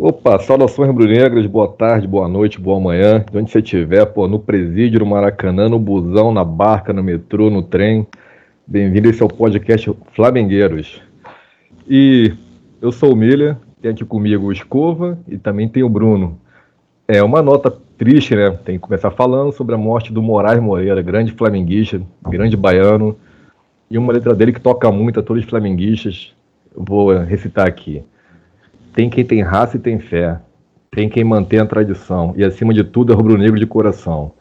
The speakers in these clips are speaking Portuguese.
Opa, saudações rubro-negras, boa tarde, boa noite, boa manhã, de onde você estiver, pô, no presídio, no Maracanã, no busão, na barca, no metrô, no trem. Bem-vindo, esse é o podcast Flamengueiros. E eu sou o Milha, tem aqui comigo o Escova e também tem o Bruno. É uma nota triste, né? Tem que começar falando sobre a morte do Moraes Moreira, grande flamenguista, grande baiano, e uma letra dele que toca muito a todos os flamenguistas. Vou recitar aqui. Tem quem tem raça e tem fé. Tem quem mantém a tradição. E acima de tudo é rubro-negro de coração.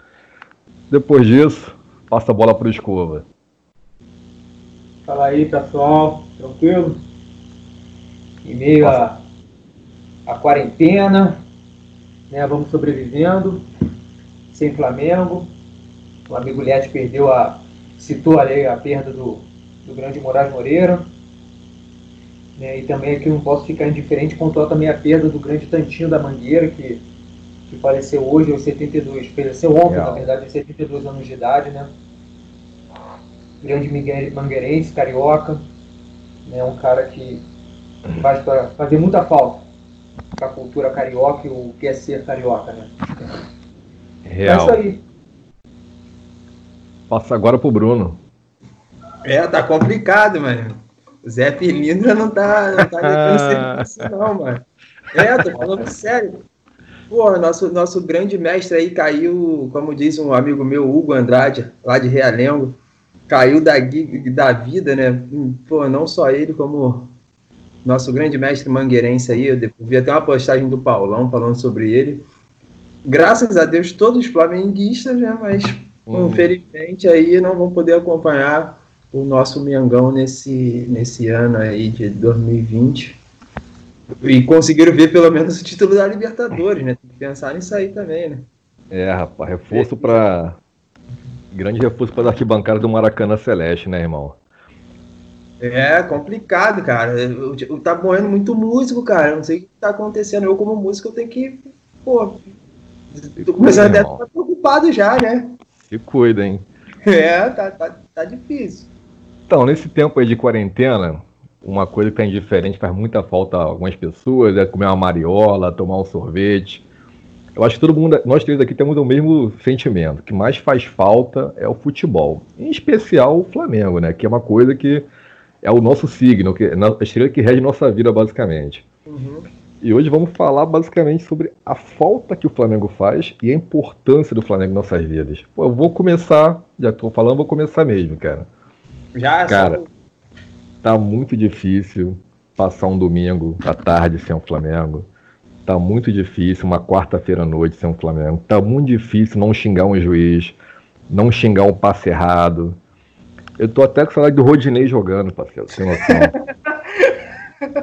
Depois disso, passa a bola para o Escova. Fala aí, pessoal. Tranquilo? Em meio à quarentena, né, vamos sobrevivendo, sem Flamengo. O amigo Liette perdeu a. citou ali a perda do, do grande Moraes Moreira. Né, e também aqui não posso ficar indiferente pontuar também a perda do grande Tantinho da Mangueira, que, que faleceu hoje aos 72, faleceu ontem, Real. na verdade, aos 72 anos de idade, né? Grande mangueirense, carioca, né? um cara que vai fazer muita falta para a cultura carioca e o que é ser carioca, né? Real. É isso aí. Passa agora pro Bruno. É, tá complicado, mano. Zé Pilindra não tá, não tá serviço, não, mano. É, tô falando sério. Pô, nosso, nosso grande mestre aí caiu, como diz um amigo meu, Hugo Andrade, lá de Realengo, caiu da, da vida, né? Pô, não só ele, como nosso grande mestre mangueirense aí, eu vi até uma postagem do Paulão falando sobre ele. Graças a Deus, todos flamenguistas, né? Mas, uhum. infelizmente, aí não vão poder acompanhar o nosso Mengão nesse, nesse ano aí de 2020. E conseguiram ver pelo menos o título da Libertadores, né? Tem que pensar nisso aí também, né? É, rapaz, reforço é. para grande reforço para a arquibancada do Maracanã Celeste, né, irmão? É complicado, cara. Eu, eu, tá morrendo muito músico, cara. Eu não sei o que tá acontecendo. Eu, como músico, eu tenho que. Pô. Tô começando até a ficar preocupado já, né? Se cuida, hein? É, tá, tá, tá difícil. Então, nesse tempo aí de quarentena, uma coisa que tem diferente, faz muita falta a algumas pessoas, é comer uma mariola, tomar um sorvete. Eu acho que todo mundo, nós três aqui temos o mesmo sentimento. O que mais faz falta é o futebol. Em especial o Flamengo, né? Que é uma coisa que é o nosso signo, que é a estrela que rege nossa vida, basicamente. Uhum. E hoje vamos falar basicamente sobre a falta que o Flamengo faz e a importância do Flamengo em nossas vidas. Pô, eu vou começar, já estou falando, vou começar mesmo, cara. Já, Cara, só... tá muito difícil passar um domingo à tarde sem o Flamengo. Tá muito difícil uma quarta-feira à noite sem o Flamengo. Tá muito difícil não xingar um juiz, não xingar um passe errado. Eu tô até com saudade do Rodinei jogando, parceiro, sem noção.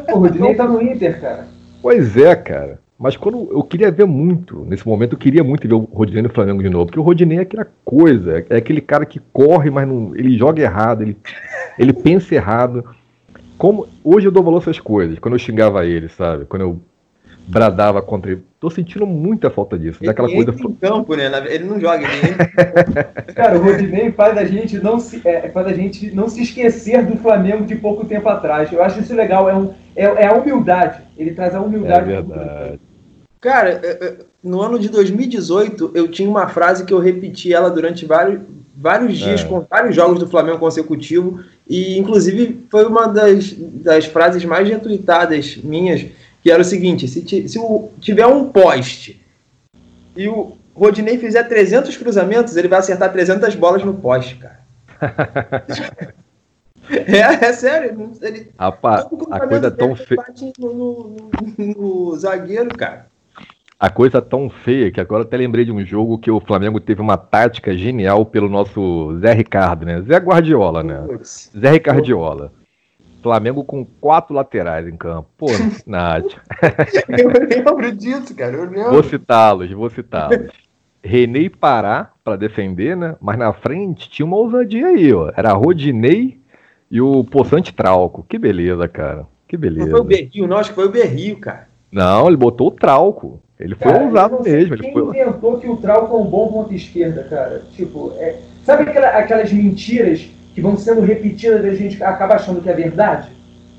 o Rodinei tá no Inter, cara. Pois é, cara. Mas quando eu queria ver muito, nesse momento eu queria muito ver o Rodinei no Flamengo de novo, porque o Rodinei é aquela coisa, é aquele cara que corre, mas não, ele joga errado, ele, ele pensa errado. Como hoje eu dou valor a essas coisas, quando eu xingava ele, sabe? Quando eu bradava contra ele. Tô sentindo muita falta disso. Ele daquela coisa. Em campo, né? Ele não joga, ele Cara, o Rodinei faz a gente não se é, faz a gente não se esquecer do Flamengo de pouco tempo atrás. Eu acho isso legal. É, um, é, é a humildade. Ele traz a humildade. É verdade. Cara, é, é, no ano de 2018, eu tinha uma frase que eu repeti ela durante vários, vários dias, é. com vários jogos do Flamengo consecutivo, e inclusive foi uma das, das frases mais retuitadas minhas, que era o seguinte: se, se o, tiver um poste e o Rodinei fizer 300 cruzamentos, ele vai acertar 300 bolas no poste, cara. é, é sério. Ele, Rapaz, a coisa é tão feia. No, no, no, no zagueiro, cara. A coisa tão feia que agora até lembrei de um jogo que o Flamengo teve uma tática genial pelo nosso Zé Ricardo, né? Zé Guardiola, né? Zé Ricardiola. Flamengo com quatro laterais em campo. Pô, Nath. eu lembro disso, cara. Eu lembro. Vou citá-los, vou citá-los. René Pará para defender, né? Mas na frente tinha uma ousadia aí, ó. Era Rodinei e o Poçante Trauco. Que beleza, cara. Que beleza. Não foi o Berrio, não, acho que foi o Berrio, cara. Não, ele botou o Trauco. Ele foi cara, ousado mesmo. Quem ele foi... inventou que o Trauco é um bom ponto esquerda, cara? Tipo, é... sabe aquela, aquelas mentiras que vão sendo repetidas e a gente acaba achando que é verdade.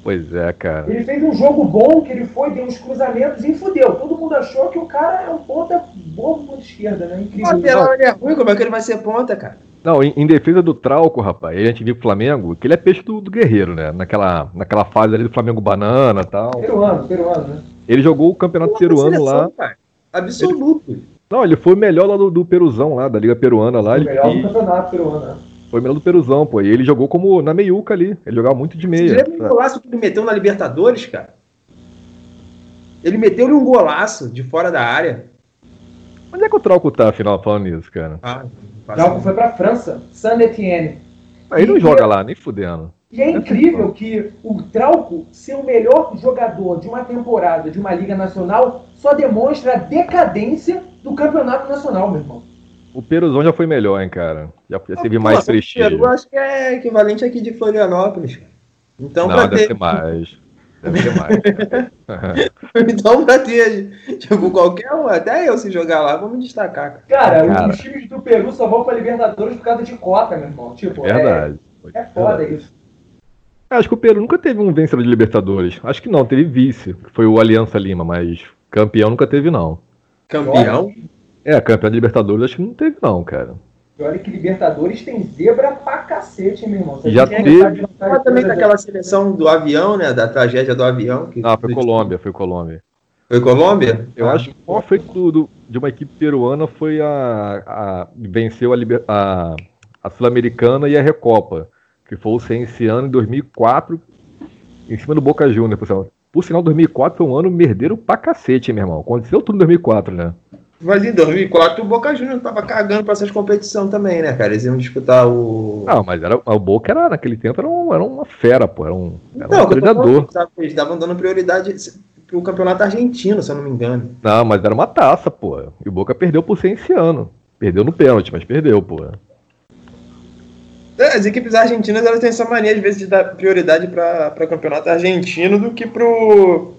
Pois é, cara. Ele fez um jogo bom, que ele foi, deu uns cruzamentos e fudeu. Todo mundo achou que o cara é um ponta bobo de esquerda, né? Incrível. Lateral ele é ruim, como é que ele vai ser ponta, cara? Não, em, em defesa do Trauco, rapaz, a gente viu o Flamengo, que ele é peixe do, do Guerreiro, né? Naquela, naquela fase ali do Flamengo Banana e tal. Peruano, peruano, né? Ele jogou o campeonato Pô, peruano seleção, lá. cara. Absoluto. Não, ele foi o melhor lá do, do Peruzão lá, da Liga Peruana lá. O Ele, melhor do campeonato peruano, né? Foi melhor do Peruzão, pô. E ele jogou como na meiuca ali. Ele jogava muito de Você meia. lembra o golaço que ele meteu na Libertadores, cara? Ele meteu-lhe um golaço de fora da área. Onde é que o Trauco tá, afinal, falando nisso, cara? Ah, Trauco foi pra França, Saint Etienne. Aí não E- joga lá, nem fudendo. E é incrível que o Trauco ser o melhor jogador de uma temporada de uma Liga Nacional só demonstra a decadência do campeonato nacional, meu irmão. O Peruzão já foi melhor, hein, cara. Já, já teve Pô, mais Peru, prestígio. Eu acho que é equivalente aqui de Florianópolis. cara. Então, não, deve ter, ter mais. Deve ter mais. então, pra ter, tipo, qualquer um, até eu se jogar lá, vou me destacar, cara. Cara, Cara. os times do Peru só vão pra Libertadores por causa de cota, meu irmão. Tipo, é- Verdade. É, foda Verdade. isso. Acho que o Peru nunca teve um vencedor de Libertadores. Acho que não, teve vice, que foi o Aliança Lima, mas campeão nunca teve, não. Campeão. É, campeão de Libertadores acho que não teve, não, cara. E olha que Libertadores tem zebra pra cacete, meu irmão. A Já teve. Fala também daquela seleção do avião, né? Da tragédia do avião. Que, Ah, foi Colômbia, foi Colômbia. Foi Colômbia? Eu Ah. acho que o maior feito do- do- de uma equipe peruana foi a. a venceu a, Liber- a, a Sul-Americana e a Recopa, que foi o Cienciano em 2004, em cima do Boca Juniors. Por sinal, por sinal 2004 foi um ano merdeiro pra cacete, meu irmão. Aconteceu tudo em 2004, né? Mas em 2004 o Boca Juniors tava cagando pra essas competições também, né, cara? Eles iam disputar o. Não, mas era, o Boca era, naquele tempo era, um- era uma fera, pô. Era um, era Não, um falando, predador. sabe, Eles estavam dando prioridade pro campeonato argentino, se eu não me engano. Não, mas era uma taça, pô. E o Boca perdeu por ser esse ano. Perdeu no pênalti, mas perdeu, pô. É, As equipes argentinas elas têm essa mania, às vezes, de dar prioridade para campeonato argentino do que pro.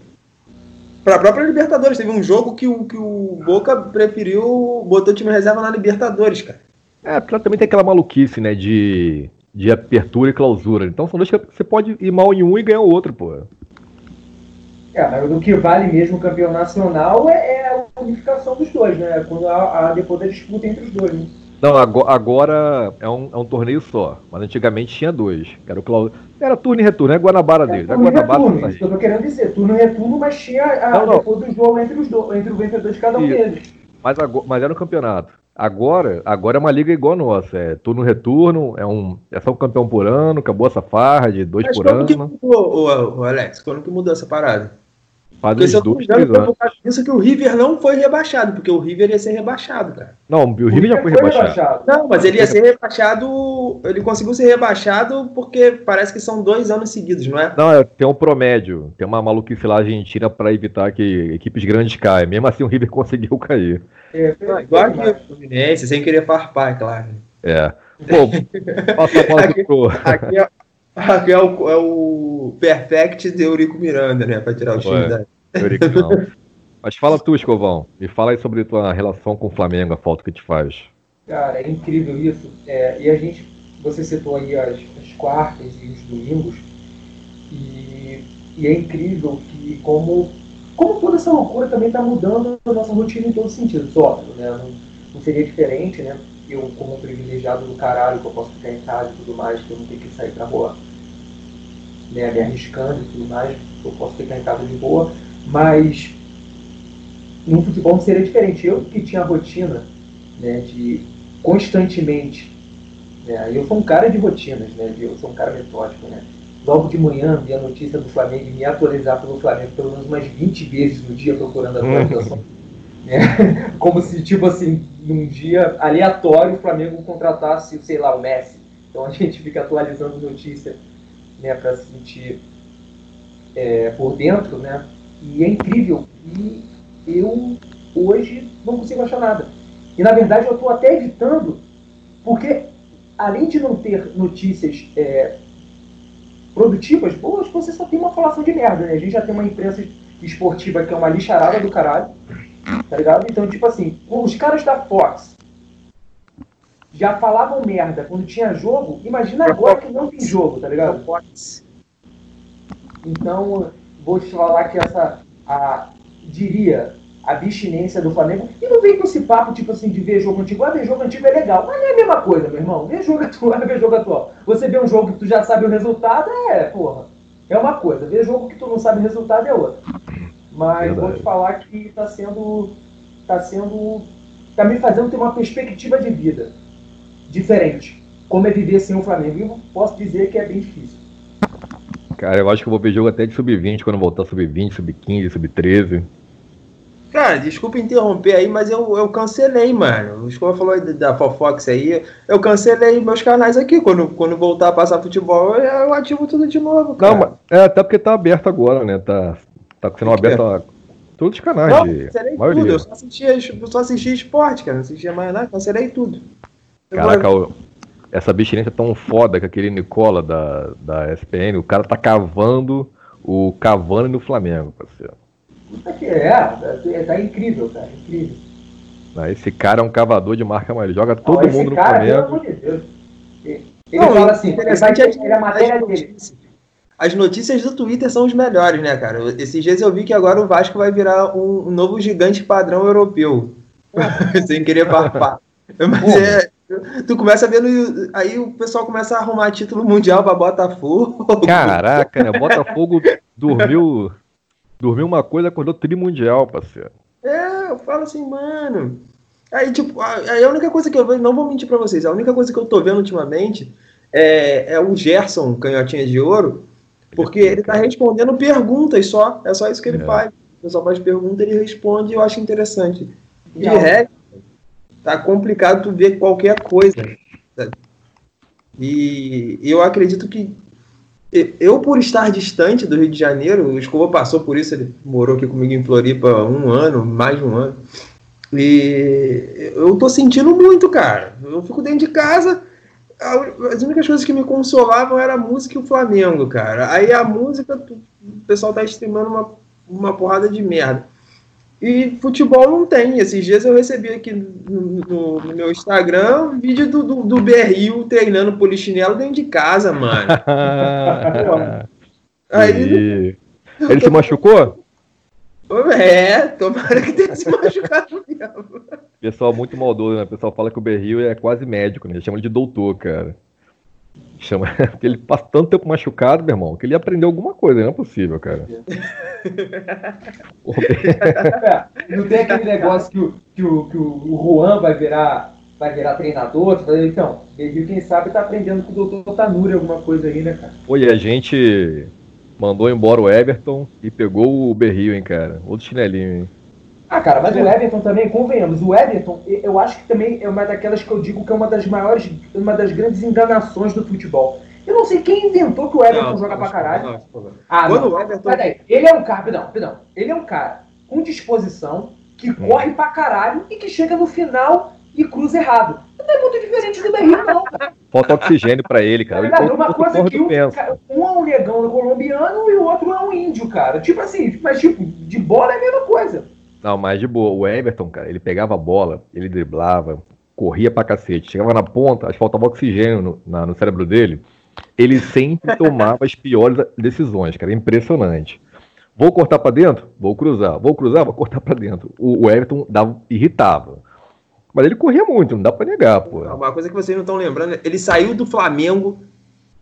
Pra própria Libertadores. Teve um jogo que o, que o Boca preferiu botou o time reserva na Libertadores, cara. É, porque também tem aquela maluquice, né, de, de apertura e clausura. Então são dois que você pode ir mal em um e ganhar o outro, pô. É, mas o que vale mesmo o campeão nacional é, é a unificação dos dois, né? Quando há, há depois da disputa entre os dois, né? Não, ago- agora é um, é um torneio só. Mas antigamente tinha dois. Que era, o clau... era turno e retorno, é Guanabara deles. É turno e Guanabara retorno, tá isso que eu tô querendo dizer. Turno e retorno, mas tinha a, Não, não. depois do jogo entre os dois, entre o vencedor de cada um Isso. deles. mas, agora, mas era um campeonato. Agora, agora é uma liga igual a nossa. É turno e retorno, é, um, é só um campeão por ano, acabou essa farra de dois Mas por quando que ano. mudou, ô, ô, Alex? Quando que mudou essa parada? Faz Porque se eu não me engano, foi anos. por causa disso que o River não foi rebaixado, porque o River ia ser rebaixado, cara. Não, o River já foi rebaixado. Não, mas ele ia ser rebaixado. Ele conseguiu ser rebaixado porque parece que são dois anos seguidos, não é? Não, é, tem um promédio. Tem uma maluquice lá Argentina pra evitar que equipes grandes caem. Mesmo assim, o River conseguiu cair. É, Igual que o Fluminense, sem querer farpar, é claro. É. Pô, passa a bola Aqui- pro. Aqui é, aqui é o, é o Perfect de Eurico Miranda, né? Pra tirar o time Ué. da. Eurico, não. Mas fala tu, Escovão. Me fala aí sobre tua relação com o Flamengo, a falta que te faz. Cara, é incrível isso. É, e a gente, você citou aí as, as quartas e os domingos, e, e é incrível que como, como toda essa loucura também está mudando a nossa rotina em todos os sentidos, óbvio, né? Não, não seria diferente, né? Eu, como um privilegiado do caralho, que eu posso ficar em casa e tudo mais, que eu não tenho que sair pra rua, né, me arriscando e tudo mais, eu posso ficar em casa de boa, mas no futebol não seria diferente. Eu que tinha a rotina né, de constantemente. Né, eu sou um cara de rotinas, né, eu sou um cara metódico. Né, logo de manhã, ver a notícia do Flamengo e me atualizar pelo Flamengo pelo menos umas 20 vezes no dia procurando a atualização. né, como se, tipo assim, num dia aleatório o Flamengo contratasse, sei lá, o Messi. Então a gente fica atualizando notícia né, para se sentir é, por dentro, né? E é incrível. E eu hoje não consigo achar nada. E na verdade eu estou até evitando, porque além de não ter notícias é, produtivas, boas, você só tem uma falação de merda, né? A gente já tem uma imprensa esportiva que é uma lixarada do caralho, tá ligado? Então, tipo assim, os caras da Fox já falavam merda quando tinha jogo, imagina agora que não tem jogo, tá ligado? Então, vou te falar que essa, a, diria, a abstinência do Flamengo. E não vem com esse papo, tipo assim, de ver jogo antigo. Ah, ver jogo antigo é legal. Mas não é a mesma coisa, meu irmão. Ver jogo atual é ver jogo atual. Você vê um jogo que tu já sabe o resultado, é, porra. É uma coisa. Ver jogo que tu não sabe o resultado é outra. Mas Verdade. vou te falar que tá sendo. tá sendo. tá me fazendo ter uma perspectiva de vida diferente. Como é viver sem o Flamengo. Eu posso dizer que é bem difícil. Cara, eu acho que eu vou ver jogo até de sub-20 quando voltar sub-20, sub-15, sub-13. Cara, desculpa interromper aí, mas eu, eu cancelei, mano. O Escola falou da Fofox aí. Eu cancelei meus canais aqui. Quando, quando voltar a passar futebol, eu ativo tudo de novo. Cara. Não, mas é até porque tá aberto agora, né? Tá, tá sendo aberto a todos os canais. Não, de cancelei tudo. Eu só assistia, eu só assistia esporte, cara. Não assistia mais nada, cancelei tudo. Caraca, eu essa abstinência é tão foda que aquele Nicola da, da SPN, o cara tá cavando o Cavani no Flamengo, parceiro. Puta que é, é, tá incrível, cara, incrível. Esse cara é um cavador de marca mais. Ele joga todo Não, mundo no cara, Flamengo. De Deus. Ele Não, fala assim, interessante ele vai, é a matéria dele. As notícias do Twitter são os melhores, né, cara? Esses dias eu vi que agora o Vasco vai virar um, novo gigante padrão europeu. Sem querer papar. Mas é, Tu começa vendo. Aí o pessoal começa a arrumar título mundial pra Botafogo. Caraca, né? Botafogo dormiu. Dormiu uma coisa, acordou trimundial, parceiro. É, eu falo assim, mano. Aí, tipo, aí a única coisa que eu vejo, não vou mentir pra vocês, a única coisa que eu tô vendo ultimamente é, é o Gerson, canhotinha de ouro, porque ele tá respondendo perguntas só. É só isso que ele é. faz. O pessoal faz pergunta, ele responde e eu acho interessante. De resto, tá complicado tu ver qualquer coisa. E eu acredito que eu, por estar distante do Rio de Janeiro, o Escova passou por isso, ele morou aqui comigo em Floripa um ano, mais de um ano. E eu tô sentindo muito, cara. Eu fico dentro de casa. As únicas coisas que me consolavam era a música e o Flamengo, cara. Aí a música, o pessoal tá streamando uma, uma porrada de merda. E futebol não tem. Esses dias eu recebi aqui no, no, no meu Instagram um vídeo do, do, do BRU treinando polichinelo dentro de casa, mano. Aí, ele se machucou? É, tomara que tenha se machucado mesmo. Pessoal muito maldoso, né? O pessoal fala que o Berril é quase médico, né? Eles chamam de doutor, cara. Chama, ele passa tanto tempo machucado, meu irmão, que ele aprendeu alguma coisa, não é possível, cara. não tem aquele negócio que o, que o, que o Juan vai virar, vai virar treinador, então, ele, quem sabe tá aprendendo com o doutor Tanuri alguma coisa aí, né, cara? E a gente mandou embora o Everton e pegou o Berril, hein, cara. Outro chinelinho, hein. Ah, cara, mas o Everton também, convenhamos, o Everton, eu acho que também é uma daquelas que eu digo que é uma das maiores, uma das grandes enganações do futebol. Eu não sei quem inventou que o Everton não, joga pra caralho. Não, não, ah, Quando não. O Everton... Peraí, ele é um cara, perdão, perdão. Ele é um cara com disposição, que hum. corre pra caralho e que chega no final e cruza errado. Não é muito diferente do Berrino, não. Falta oxigênio pra ele, cara. É uma coisa que um, um é um negão colombiano e o outro é um índio, cara. Tipo assim, mas tipo, de bola é a mesma coisa. Não, mas de boa. O Everton, cara, ele pegava a bola, ele driblava, corria pra cacete. Chegava na ponta, acho que faltava oxigênio no, na, no cérebro dele. Ele sempre tomava as piores decisões, cara. Impressionante. Vou cortar para dentro? Vou cruzar. Vou cruzar? Vou cortar para dentro. O, o, Everton dava, irritava. Mas ele corria muito, não dá para negar, pô. Uma coisa que vocês não estão lembrando, ele saiu do Flamengo,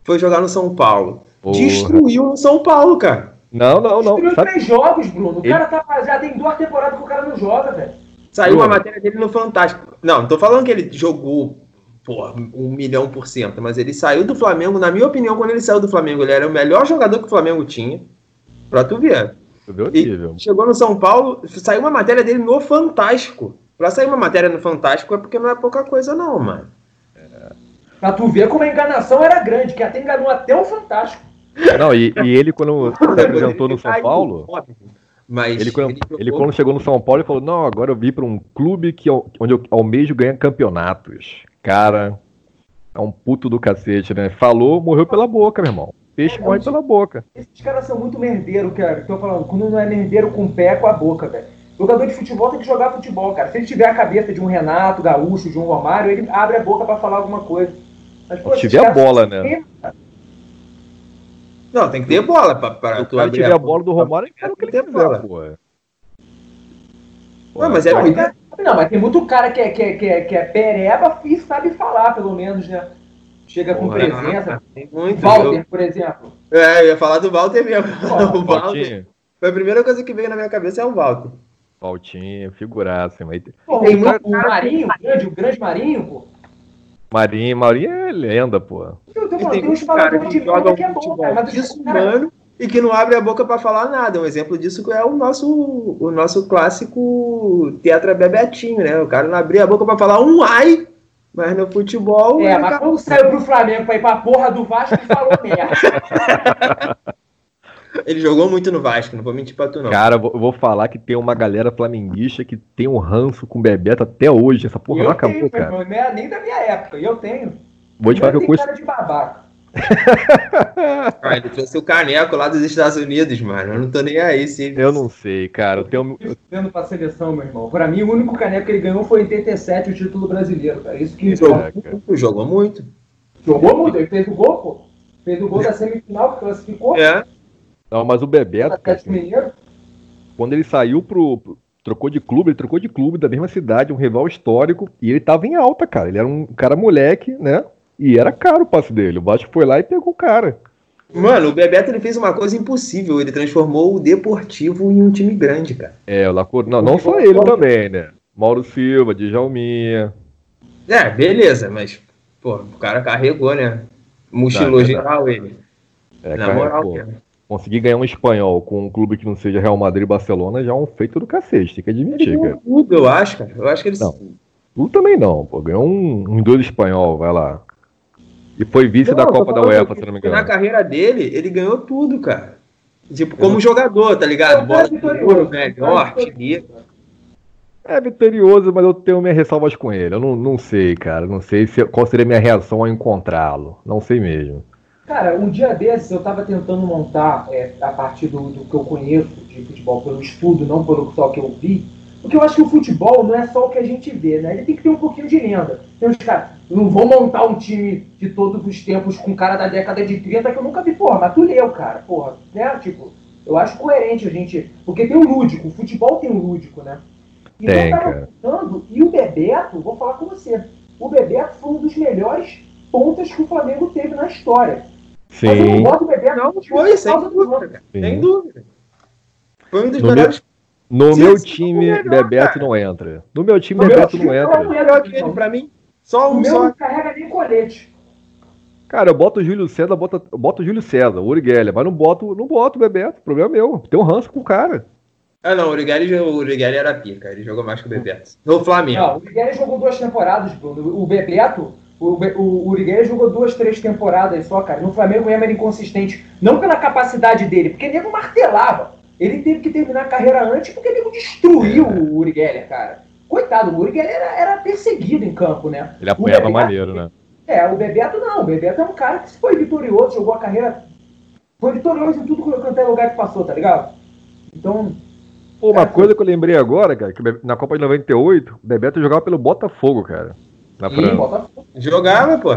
foi jogar no São Paulo. Porra. Destruiu o São Paulo, cara. Não, não, não. Destruiu três jogos, Bruno. O ele... cara tá, já tem duas temporadas que o cara não joga, velho. Saiu uma matéria dele no Fantástico. Não, não tô falando que ele jogou pô, um milhão por cento, mas ele saiu do Flamengo, na minha opinião, quando ele saiu do Flamengo, ele era o melhor jogador que o Flamengo tinha. Pra tu ver. E chegou no São Paulo, saiu uma matéria dele no Fantástico. Pra sair uma matéria no Fantástico é porque não é pouca coisa, não, mano. É. Pra tu ver como a enganação era grande, que até enganou até o Fantástico. Não, e, e ele, quando se apresentou no São Paulo. Mas ele, quando, ele, quando chegou no São Paulo, ele falou: Não, agora eu vim para um clube que, onde eu almejo ganhar campeonatos. Cara, é um puto do cacete, né? Falou, morreu pela boca, meu irmão. Peixe é, morre pela boca. Esses caras são muito merdeiro, cara. Tô falando, quando não é merdeiro com o pé, é com a boca, velho. Jogador de futebol tem que jogar futebol, cara. Se ele tiver a cabeça de um Renato Gaúcho, de um Romário, ele abre a boca para falar alguma coisa. Mas, pô, Se tiver a bola, né? Não, tem que ter bola pra, pra Se o cara tiver a bola do Romário, ele quer o que ele bola. pô. Não, mas é Não, muito. Não, mas tem muito cara que é, que, é, que, é, que é pereba e sabe falar, pelo menos, né? Chega com Porra, presença. Tem muito. Walter, eu- por exemplo. É, eu ia falar do Walter mesmo. Ó, o Walter. Foi a primeira coisa que veio na minha cabeça é o Walter. Valtinho, figuraça. Mas... Pô, Tem muito o Marinho, o grande, o grande Marinho, pô. Marinho, Marinho é lenda, pô. Eu tô E falando, tem tem uns cara que de joga que é bom, cara. Mas desumano e que não abre a boca pra falar nada. Um exemplo disso é o nosso, o nosso clássico Tetra Bebetinho, né? O cara não abria a boca pra falar um ai, mas no futebol. É, ele mas acaba- quando saiu pro Flamengo pra ir pra porra do Vasco, falou merda. Ele jogou muito no Vasco, não vou mentir pra tu, não. Cara, eu vou- eu vou falar que tem uma galera flamenguista que tem um ranço com o Bebeto até hoje. Essa porra eu não acabou, tenho, cara. Não é nem da minha época, e eu tenho. Vou te falar que eu conheço. cara de babaca. Ah, ele trouxe o caneco lá dos Estados Unidos, mano. Eu não tô nem aí, sim. Eu não sei, cara. Eu tenho. eu- Vendo pra seleção, meu irmão. Pra mim, o único caneco que ele ganhou foi em 87, o título brasileiro, cara. Isso que Jogou, cara. jogou muito. jogou muito. Ele fez o gol, pô. Fez o gol da semifinal, que classificou. É. Não, mas o Bebeto, cara, Mineiro. quando ele saiu pro, pro- Trocou de clube, ele trocou de clube da mesma cidade, um rival histórico, e ele tava em alta, cara. Ele era um cara moleque, né? E era caro o passe dele. O Vasco foi lá e pegou o cara. Mano, o Bebeto ele fez uma coisa impossível. Ele transformou o Deportivo em um time grande, cara. É, o Lacor... Não, não só ele também, né? Mauro Silva, Djalminha. É, beleza, mas, pô, o cara carregou, né? Mochilou Tá, geral ele. É, Na cara, moral, pô, cara. Conseguir ganhar um espanhol com um clube que não seja Real Madrid e Barcelona já é um feito do cacete, tem que Ele admitir, cara. ganhou tudo, eu acho, cara. Eu acho que ele. Não. Tu também não, pô. Ganhou um, um dois espanhol, vai lá. E foi vice Não, da Copa da UEFA, se não me Na engano. carreira dele, ele ganhou tudo, cara. Tipo, como jogador, tá ligado? É, Bola é de vitorioso. ouro, melhor. É vitorioso, mas eu tenho minhas ressalvas com ele. Eu não, não sei, cara. Não sei se, qual seria a minha reação ao encontrá-lo. Não sei mesmo. Cara, um dia desses eu tava tentando montar, é, a partir do, do que eu conheço de futebol, pelo estudo, não pelo só que eu vi, porque eu acho que o futebol não é só o que a gente vê, né? Ele tem que ter um pouquinho de lenda. Tem uns caras, não vou montar um time de todos os tempos com cara da década de 30 que eu nunca vi, porra, mas tu leu, cara, porra, né? Tipo, eu acho coerente a gente. Porque tem o lúdico, o futebol tem o lúdico, né? E Tem, eu tava pensando, e o Bebeto, vou falar com você, o Bebeto foi um dos melhores pontas que o Flamengo teve na história. Mas eu não Sim. boto o Bebeto Não, foi, sem dúvida. Sim. Sem dúvida. Foi um dos No melhores. No Sim, meu sim, time, é o melhor, Bebeto cara. não entra. No meu time, No meu Bebeto time, não não. entra. melhor que ele, pra mim. Só O um meu só. não carrega nem colete. Cara, eu boto o Júlio César, boto, boto o Júlio César, o Uri Geller, mas não boto, não boto o Bebeto. Problema meu. Tem um ranço com o cara. Ah, não, o Urigari, o era pica. Ele jogou mais que o Bebeto. No Flamengo. Não, o Urigueira jogou duas temporadas, Bruno. O Bebeto, o, o jogou duas, três temporadas só, cara. No Flamengo mesmo era inconsistente. Não pela capacidade dele, porque nego martelava. Ele teve que terminar a carreira antes porque nego destruiu o Uri Geller, cara. Coitado, o Uri Geller era, era perseguido em campo, né? Ele Bebeto- maneiro, né? É, o Bebeto não. O Bebeto é um cara que foi vitorioso, jogou a carreira. Foi vitorioso em tudo quanto é lugar que passou, tá ligado? Então, Pô, uma É, coisa que eu lembrei agora, cara, que na Copa de 98, o Bebeto jogava pelo Botafogo, cara. Na e França. Jogava, pô.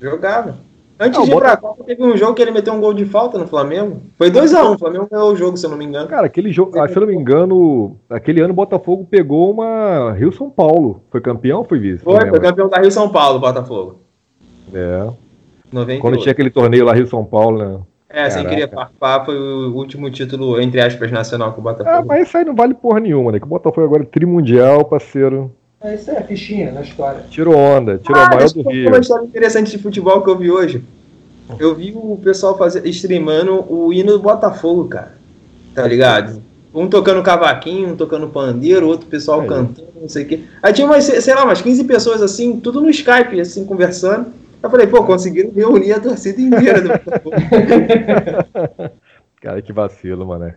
Jogava. Antes Não, de ir bota- pra Copa, teve um jogo que ele meteu um gol de falta no Flamengo. Foi 2x1, o Flamengo ganhou o jogo, se eu não me engano. Cara, aquele jogo, ah, se eu não me engano, aquele ano o Botafogo pegou uma Rio São Paulo. Foi campeão ou foi vice? Foi, foi campeão da Rio São Paulo, Botafogo. É. 98. Quando tinha aquele torneio lá Rio São Paulo, né? É, sem querer farpar, foi o último título, entre aspas, nacional com o Ah, Botafogo. mas isso aí não vale porra nenhuma, né? Que o Botafogo agora é trimundial, parceiro. É isso aí, a fichinha na história. Tirou onda, tirou Ah, a maior do Rio. uma história interessante de futebol que eu vi hoje. Eu vi o pessoal fazer, streamando o hino do Botafogo, cara. Tá ligado? Um tocando cavaquinho, um tocando pandeiro, outro pessoal Aí. cantando, não sei o quê. Aí tinha umas, sei lá, umas 15 pessoas assim, tudo no Skype, assim, conversando. Eu falei, pô, conseguiram reunir a torcida inteira do Botafogo. Cara, que vacilo, mano.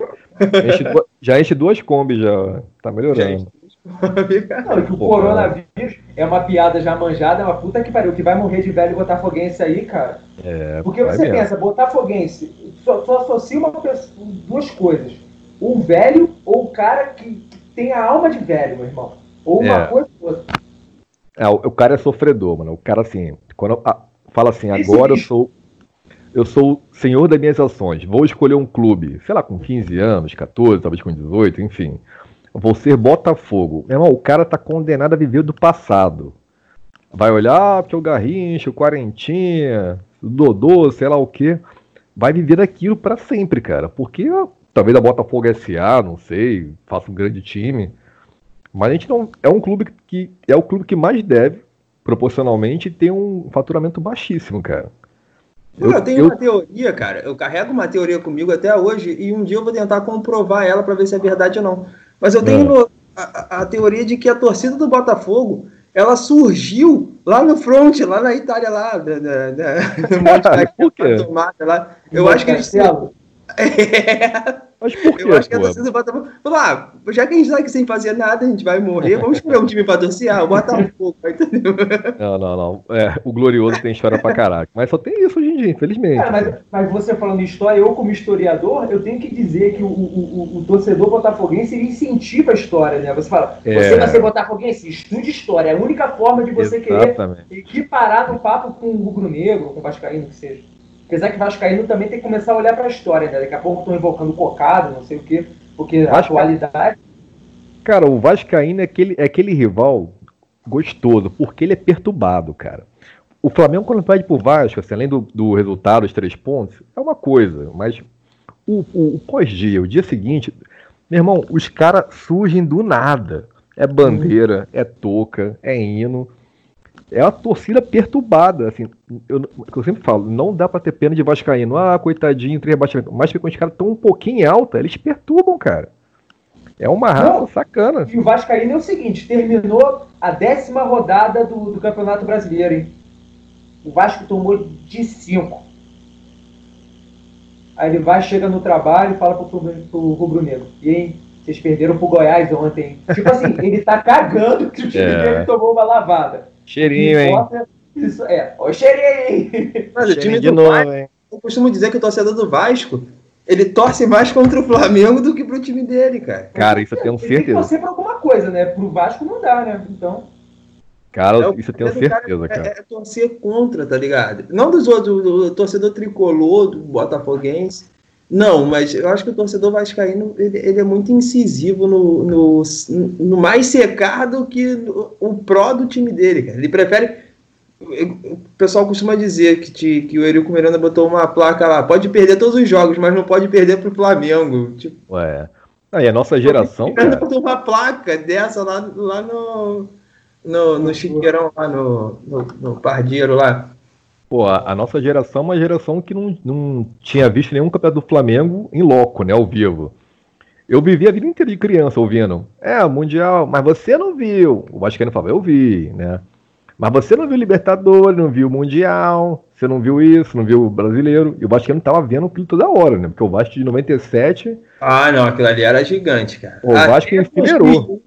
Já enche duas combis já. Tá melhorando. Não, que o Pô, coronavírus é uma piada já manjada, é uma puta que pariu, que vai morrer de velho botafoguense aí, cara. É, Porque você mesmo. pensa, botafoguense, só, só associa uma pessoa, duas coisas. O velho ou o cara que, tem a alma de velho, meu irmão. Ou uma É. coisa ou outra. É, o, o cara é sofredor, mano. O cara, assim, quando ah, fala assim, Esse agora eu bicho. sou. eu sou senhor das minhas ações, vou escolher um clube, sei lá, com 15 anos, 14, talvez com 18, enfim. Ser Botafogo. Meu irmão, o cara tá condenado a viver do passado. Vai olhar porque o Garrincha, o Quarentinha, o Dodô, sei lá o que, vai viver daquilo para sempre, cara. Porque talvez a Botafogo SA, não sei, faça um grande time. Mas a gente não. É um clube que é o clube que mais deve, proporcionalmente, ter um faturamento baixíssimo, cara. Eu, eu tenho eu... uma teoria, cara. Eu carrego uma teoria comigo até hoje e um dia eu vou tentar comprovar ela para ver se é verdade ou não. Mas eu tenho é. a, a, teoria de que a torcida do Botafogo ela surgiu lá no front, lá na Itália, lá, da, da, da, no Monte da Tomada, lá. Eu acho que eles. É. Mas por quê? Eu acho que a torcida do Botafogo. Lá, ah, já que a gente tá aqui sem fazer nada, a gente vai morrer, vamos escolher um time pra torcer. Ah, o Botafogo, entendeu? Não, não, não. É, o Glorioso tem história pra caraca. Mas só tem isso hoje em dia, infelizmente. Cara, mas, mas, você falando de história, eu como historiador, eu tenho que dizer que o, o, o, o torcedor botafoguense ele incentiva a história, né? Você fala, é... você vai ser botafoguense, estude história. É a única forma de você Exatamente. querer equiparar no papo com o rubro-negro, com o vascaíno, que seja. Apesar que Vascaíno também tem que começar a olhar para a história, né? Daqui a pouco estão invocando cocado, não sei o quê, porque Vasca... a atualidade. Cara, o Vascaíno é aquele, é aquele rival gostoso, porque ele é perturbado, cara. O Flamengo, quando perde pro Vasco, assim, além do, do resultado, os três pontos, é uma coisa, mas o, o, o pós-dia, o dia seguinte, meu irmão, os caras surgem do nada. É bandeira, é touca, é hino é uma torcida perturbada, assim, eu, eu sempre falo, não dá para ter pena de vascaíno, ah, coitadinho, três rebaixamentos, mas quando os caras estão um pouquinho alta, eles perturbam, cara. É uma raça não, sacana. E o Vascaíno é o seguinte, terminou a décima rodada do, do Campeonato Brasileiro, hein? O Vasco tomou de cinco. Aí ele vai, chega no trabalho e fala pro, pro, pro Rubro Negro. E aí, vocês perderam pro Goiás ontem. Tipo assim, ele tá cagando que o time é. dele tomou uma lavada. Cheirinho, hein? Isso, é, o cheirinho! Mas o time de do novo, Vasco, hein? eu costumo dizer que o torcedor do Vasco, ele torce mais contra o Flamengo do que pro time dele, cara. Cara, isso eu tenho certeza. Tem que torcer pra alguma coisa, né? Pro Vasco não dá, né? Então... Cara, é, isso eu tenho certeza, cara. É, é, torcer contra, tá ligado? Não dos outros, do, do torcedor tricolor, do botafoguense. Não, mas eu acho que o torcedor vascaíno ele, ele é muito incisivo no, no, no mais secar do que no, o pró do time dele, cara. Ele prefere. O pessoal costuma dizer que, te, que o Eurico Miranda botou uma placa lá, pode perder todos os jogos, mas não pode perder pro Flamengo. Tipo, Ué. Aí a nossa geração. O Miranda botou uma placa dessa lá, lá no, no, no Chiqueirão, lá no, no, no Pardieiro lá. Pô, a, nossa geração é uma geração que não, não tinha visto nenhum campeonato do Flamengo em loco, né, ao vivo. Eu vivi a vida inteira de criança ouvindo. É, Mundial, mas você não viu. O Vascaíno falava, eu vi, né? Mas você não viu Libertadores, não viu o Mundial, você não viu isso, não viu o Brasileiro. E o Vascaíno tava vendo aquilo toda hora, né? Porque o Vasco de 97... Ah, não, aquilo ali era gigante, cara. O Vasco enfileirou.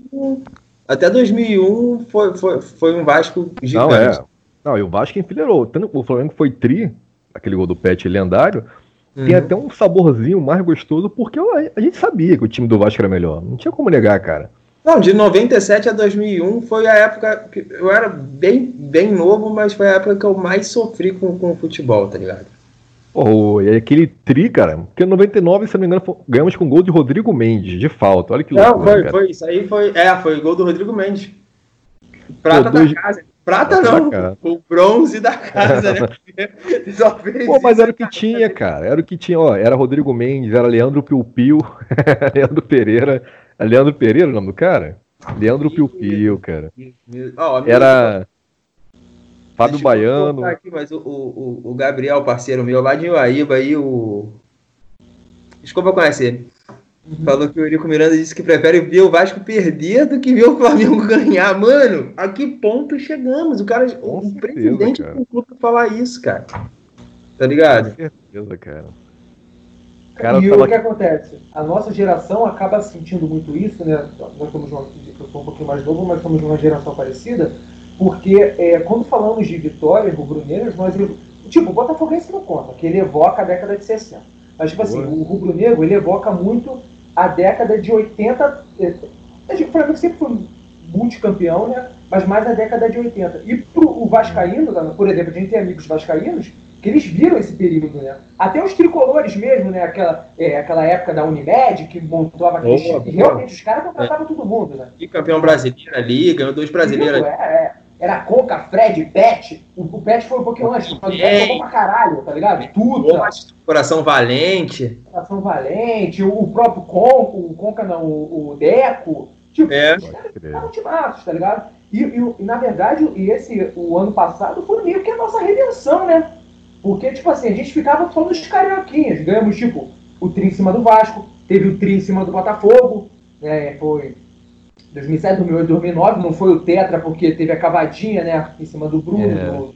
Até 2001 foi, foi, foi um Vasco gigante. Não, é. Não, e o Vasco enfileirou. O Flamengo foi tri, aquele gol do Pet lendário. Uhum. Tem até um saborzinho mais gostoso, porque a gente sabia que o time do Vasco era melhor. Não tinha como negar, cara. Não, de 97 a 2001 foi a época que eu era bem, bem novo, mas foi a época que eu mais sofri com, com o futebol, tá ligado? Oh, e aquele tri, cara, porque em 99, se não me engano, ganhamos com gol de Rodrigo Mendes, de falta. Olha que loucura, Não, foi, cara. foi, isso aí foi, é, foi gol do Rodrigo Mendes. Prata Pô, dois... da casa. Prata não, o bronze da casa, né? Pô, mas era o que tinha, cara. Era o que tinha, ó. Era Rodrigo Mendes, era Leandro Piu Piu, Leandro Pereira. É Leandro Pereira o nome do cara? Leandro Piu Piu, cara. Era. Fábio Baiano. Aqui, mas o, o, o Gabriel, parceiro meu, lá de Uaíba, aí o. Desculpa conhecer ele. Uhum. Falou que o Eurico Miranda disse que prefere ver o Vasco perder do que ver o Flamengo ganhar. Mano, a que ponto chegamos? O cara, Com o certeza, presidente cara. do clube falar isso, cara. Tá ligado? Com certeza, cara. cara e o que acontece? A nossa geração acaba sentindo muito isso, né? Nós somos uma, eu sou um pouquinho mais novo, mas somos de uma geração parecida, porque é, quando falamos de vitória rubro-negras, nós. Tipo, o Botafoguense não conta, que ele evoca a década de 60. Mas, tipo assim, o rubro-negro, ele evoca muito a década de 80. Eh, o Flamengo sempre foi multicampeão, né? Mas mais a década de 80. E pro o Vascaíno, por exemplo, a gente tem amigos vascaínos que eles viram esse período, né? Até os tricolores mesmo, né? Aquela, é, aquela época da Unimed, que montava aquele time, realmente os caras contratavam é. todo mundo, né? E campeão brasileiro ali, ganhou dois brasileiros. É, é. Era Coca, Fred, Pet. O, o Pet foi um pouquinho antes, mas o Pet jogou pra caralho, tá ligado? Tudo. Coração Valente. Coração Valente, o, o próprio Conca, o Conca não, o, o Deco. Tipo, é. os caras estavam timados, tá ligado? E, e, e, na verdade, e esse, o ano passado foi meio que a nossa redenção, né? Porque, tipo assim, a gente ficava falando dos carioquinhas. Ganhamos, tipo, o tri em cima do Vasco, teve o tri em cima do Botafogo, né? Foi 2007, 2008, 2009. Não foi o Tetra, porque teve a cavadinha, né? Em cima do Bruno, é. do,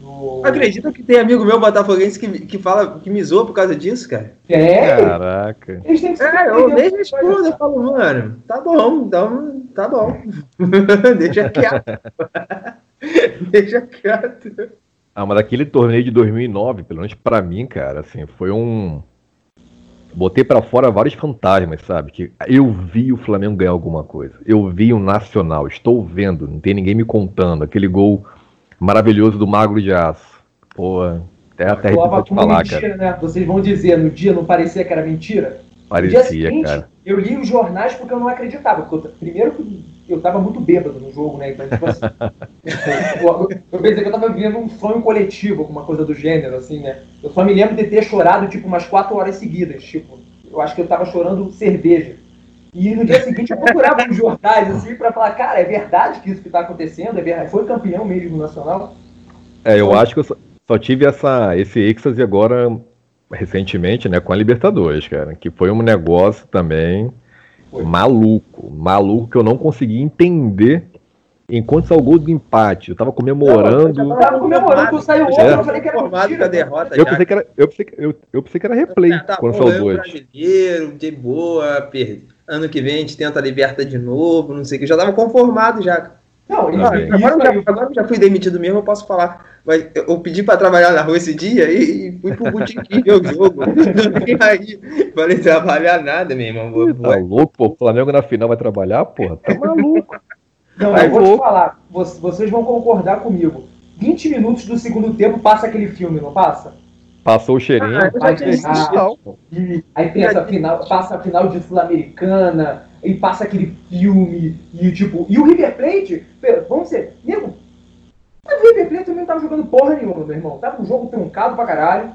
do... Acredita que tem amigo meu botafoguense que, que fala que me zoa por causa disso, cara? É? Caraca. Eles têm que é, eu nem respondo, eu falo, mano, tá bom, então, tá bom. Deixa quieto. Deixa quieto. Ah, mas aquele torneio de 2009, pelo menos pra mim, cara, assim, foi um. Botei para fora vários fantasmas, sabe? Que eu vi o Flamengo ganhar alguma coisa. Eu vi um Nacional, estou vendo, não tem ninguém me contando. Aquele gol maravilhoso do Magro de Aço. Pô, até até falar, mentira, cara. Né? Vocês vão dizer, no dia não parecia que era mentira? Parecia, seguinte, cara. Eu li os jornais porque eu não acreditava. Porque eu, primeiro eu tava muito bêbado no jogo, né? Então, tipo assim, eu, eu pensei que eu tava vivendo um sonho coletivo, alguma coisa do gênero, assim, né? Eu só me lembro de ter chorado, tipo, umas quatro horas seguidas, tipo. Eu acho que eu tava chorando cerveja. E no dia seguinte eu procurava nos jornais, assim, pra falar, cara, é verdade que isso que tá acontecendo? É verdade? Foi campeão mesmo nacional? É, eu acho que eu só, só tive essa, esse êxtase agora, recentemente, né, com a Libertadores, cara, que foi um negócio também foi. maluco, maluco que eu não consegui entender enquanto saiu o gol do empate. Eu tava comemorando. Não, eu tava comemorando quando saiu o gol, eu falei que era mentira, com a derrota. Eu pensei que era, eu pensei, eu, eu pensei que era replay é, tá quando saiu o brasileiro, de boa, perdi. Ano que vem a gente tenta a liberta de novo, não sei o que. Já tava conformado já. Não, não agora, eu já, agora eu já fui demitido mesmo, eu posso falar. Mas eu pedi para trabalhar na rua esse dia e, e fui pro botiquim ver o jogo. e aí, falei, trabalhar nada, meu irmão. Vou, tá louco, pô? O Flamengo na final vai trabalhar, porra? Tá maluco. Não, tá eu vou louco. te falar, vocês vão concordar comigo. 20 minutos do segundo tempo passa aquele filme, não passa? Passou o cheirinho. Ah, ah, aí pensa a final, passa a final de Sul-Americana, e passa aquele filme, e tipo. E o River Plate, vamos ser, nego, o River Plate também não tava jogando porra nenhuma, meu irmão. Tava um jogo truncado pra caralho.